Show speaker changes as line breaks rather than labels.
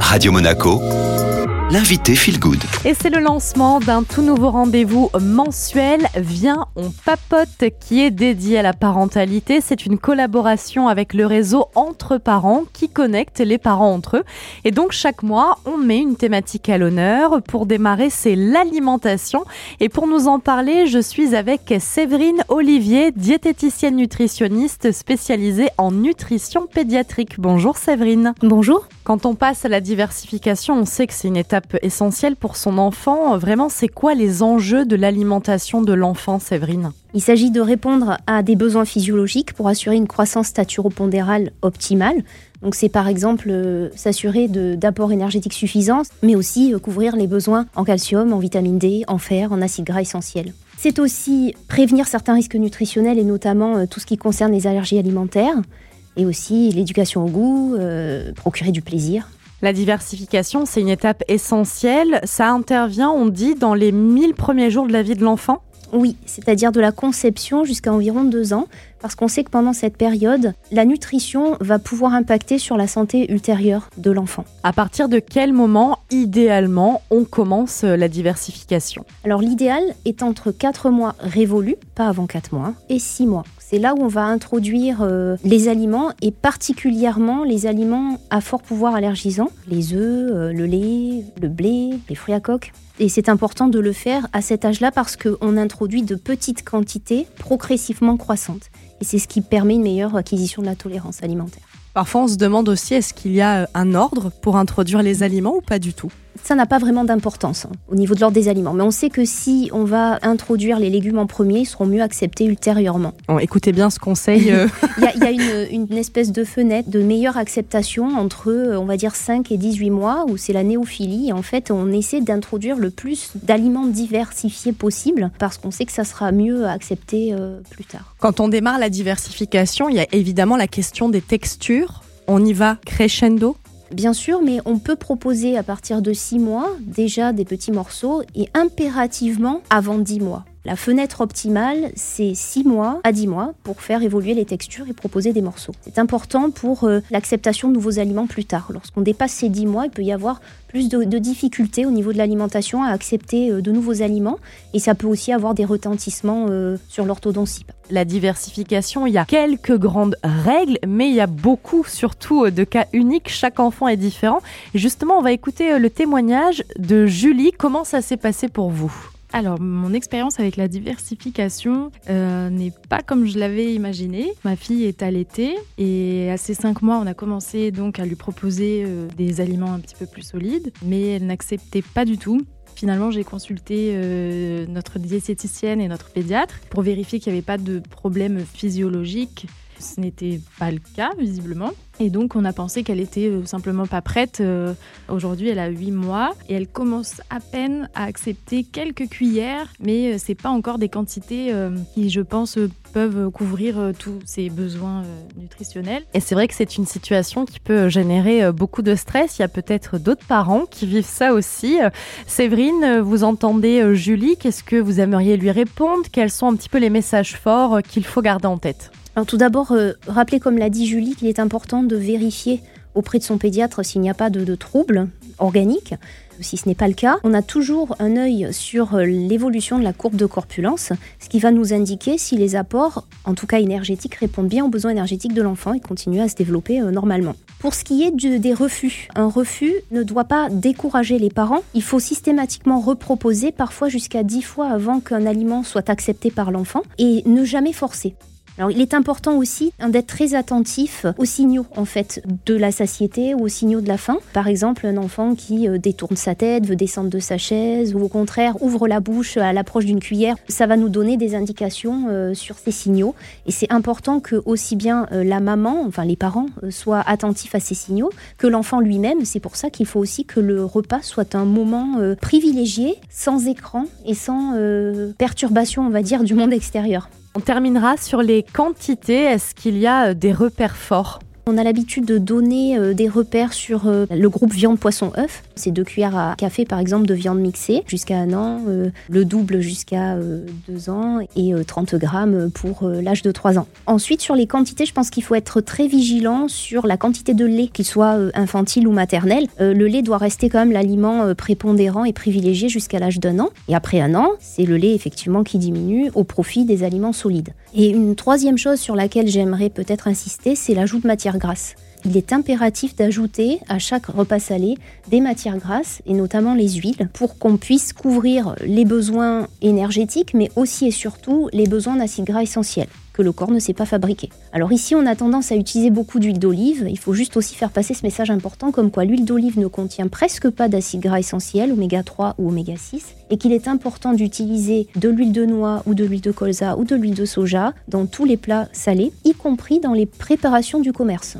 Radio Monaco, l'invité Feel Good.
Et c'est le lancement d'un tout nouveau rendez-vous mensuel Viens, on papote qui est dédié à la parentalité. C'est une collaboration avec le réseau Entre Parents qui connecte les parents entre eux. Et donc chaque mois, on met une thématique à l'honneur. Pour démarrer, c'est l'alimentation. Et pour nous en parler, je suis avec Séverine Olivier, diététicienne nutritionniste spécialisée en nutrition pédiatrique. Bonjour Séverine.
Bonjour.
Quand on passe à la diversification, on sait que c'est une étape essentielle pour son enfant. Vraiment, c'est quoi les enjeux de l'alimentation de l'enfant, Séverine?
Il s'agit de répondre à des besoins physiologiques pour assurer une croissance staturopondérale optimale. Donc c'est par exemple euh, s'assurer d'apports énergétiques suffisants, mais aussi euh, couvrir les besoins en calcium, en vitamine D, en fer, en acides gras essentiels. C'est aussi prévenir certains risques nutritionnels et notamment euh, tout ce qui concerne les allergies alimentaires et aussi l'éducation au goût, procurer du plaisir.
La diversification, c'est une étape essentielle. Ça intervient, on dit, dans les 1000 premiers jours de la vie de l'enfant?
Oui, c'est-à-dire de la conception jusqu'à environ deux ans, parce qu'on sait que pendant cette période, la nutrition va pouvoir impacter sur la santé ultérieure de l'enfant.
À partir de quel moment, idéalement, on commence euh, la diversification?
Alors l'idéal est entre 4 mois révolus, pas avant 4 mois, et 6 mois. C'est là où on va introduire euh, les aliments et particulièrement les aliments à fort pouvoir allergisant, les œufs, euh, le lait, le blé, les fruits à coque. Et c'est important de le faire à cet âge-là parce qu'on introduit de petites quantités progressivement croissantes. Et c'est ce qui permet une meilleure acquisition de la tolérance alimentaire.
Parfois, on se demande aussi est-ce qu'il y a euh, un ordre pour introduire les aliments ou pas du tout?
Ça n'a pas vraiment d'importance hein, au niveau de l'ordre des aliments. Mais on sait que si on va introduire les légumes en premier, ils seront mieux acceptés ultérieurement.
Bon, écoutez bien ce conseil.
Euh. il, y a, il y a, une, une, espèce de fenêtre de meilleure acceptation entre, euh, on va dire, 5 et 18 mois, où c'est la néophilie. Et en fait, on essaie d'introduire le plus d'aliments diversifiés possible, parce qu'on sait que ça sera mieux accepté euh, plus tard.
Quand on démarre la diversification, il y a évidemment la question des textures. On y va crescendo?
Bien sûr, mais on peut proposer à partir de 6 mois déjà des petits morceaux et impérativement avant 10 mois. La fenêtre optimale, c'est 6 mois à 10 mois pour faire évoluer les textures et proposer des morceaux. C'est important pour euh, l'acceptation de nouveaux aliments plus tard. Lorsqu'on dépasse ces 10 mois, il peut y avoir plus de, difficultés au niveau de l'alimentation à accepter euh, de nouveaux aliments et ça peut aussi avoir des retentissements euh, sur l'orthodontie.
La diversification, il y a quelques grandes règles, mais il y a beaucoup surtout de cas uniques. Chaque enfant est différent. Justement, on va écouter le témoignage de Julie. Comment ça s'est passé pour vous?
Alors, mon expérience avec la diversification euh, n'est pas comme je l'avais imaginé. Ma fille est allaitée et à ses cinq mois, on a commencé donc à lui proposer euh, des aliments un petit peu plus solides, mais elle n'acceptait pas du tout. Finalement, j'ai consulté euh, notre diététicienne et notre pédiatre pour vérifier qu'il n'y avait pas de problème physiologique. Ce n'était pas le cas, visiblement. Et donc, on a pensé qu'elle était euh, simplement pas prête. Euh, aujourd'hui, elle a 8 mois et elle commence à peine à accepter quelques cuillères, mais euh, c'est pas encore des quantités qui, je pense, peuvent couvrir tous ses besoins nutritionnels.
Et c'est vrai que c'est une situation qui peut générer beaucoup de stress. Il y a peut-être d'autres parents qui vivent ça aussi. Séverine, vous entendez Julie, qu'est-ce que vous aimeriez lui répondre? Quels sont un petit peu les messages forts qu'il faut garder en tête?
Alors tout d'abord, euh, rappelez comme l'a dit Julie qu'il est important de vérifier auprès de son pédiatre s'il n'y a pas de, troubles organiques. Si ce n'est pas le cas, on a toujours un œil sur euh, l'évolution de la courbe de corpulence, ce qui va nous indiquer si les apports, en tout cas énergétiques, répondent bien aux besoins énergétiques de l'enfant et continuent à se développer euh, normalement. Pour ce qui est des refus, un refus ne doit pas décourager les parents. Il faut systématiquement reproposer, parfois jusqu'à 10 fois avant qu'un aliment soit accepté par l'enfant, et ne jamais forcer. Alors, il est important aussi hein, d'être très attentif aux signaux en fait de la satiété ou aux signaux de la faim. Par exemple, un enfant qui euh, détourne sa tête, veut descendre de sa chaise ou au contraire ouvre la bouche à l'approche d'une cuillère, ça va nous donner des indications euh, sur ces signaux. Et c'est important que aussi bien euh, la maman, enfin les parents, soient attentifs à ces signaux que l'enfant lui-même. C'est pour ça qu'il faut aussi que le repas soit un moment privilégié, sans écran et sans perturbation, on va dire, du monde extérieur.
On terminera sur les quantités. Est-ce qu'il y a euh, des repères forts?
On a l'habitude de donner euh, des repères sur euh, le groupe viande, poisson, œuf. C'est deux cuillères à café par exemple de viande mixée jusqu'à un an, euh, le double jusqu'à deux ans et 30 grammes pour l'âge de 3 ans. Ensuite sur les quantités, je pense qu'il faut être très vigilant sur la quantité de lait, qu'il soit infantile ou maternel. le lait doit rester quand même l'aliment prépondérant et privilégié jusqu'à l'âge d'un an. Et après un an, c'est le lait effectivement qui diminue au profit des aliments solides. Et une troisième chose sur laquelle j'aimerais peut-être insister, c'est l'ajout de matières grasses. Il est impératif d'ajouter à chaque repas salé des matières grasses et notamment les huiles pour qu'on puisse couvrir les besoins énergétiques mais aussi et surtout les besoins d'acides gras essentiels que le corps ne sait pas fabriquer. Alors ici, on a tendance à utiliser beaucoup d'huile d'olive. Il faut juste aussi faire passer ce message important comme quoi l'huile d'olive ne contient presque pas d'acides gras essentiels, oméga 3 ou oméga 6, et qu'il est important d'utiliser de l'huile de noix ou de l'huile de colza ou de l'huile de soja dans tous les plats salés, y compris dans les préparations du commerce.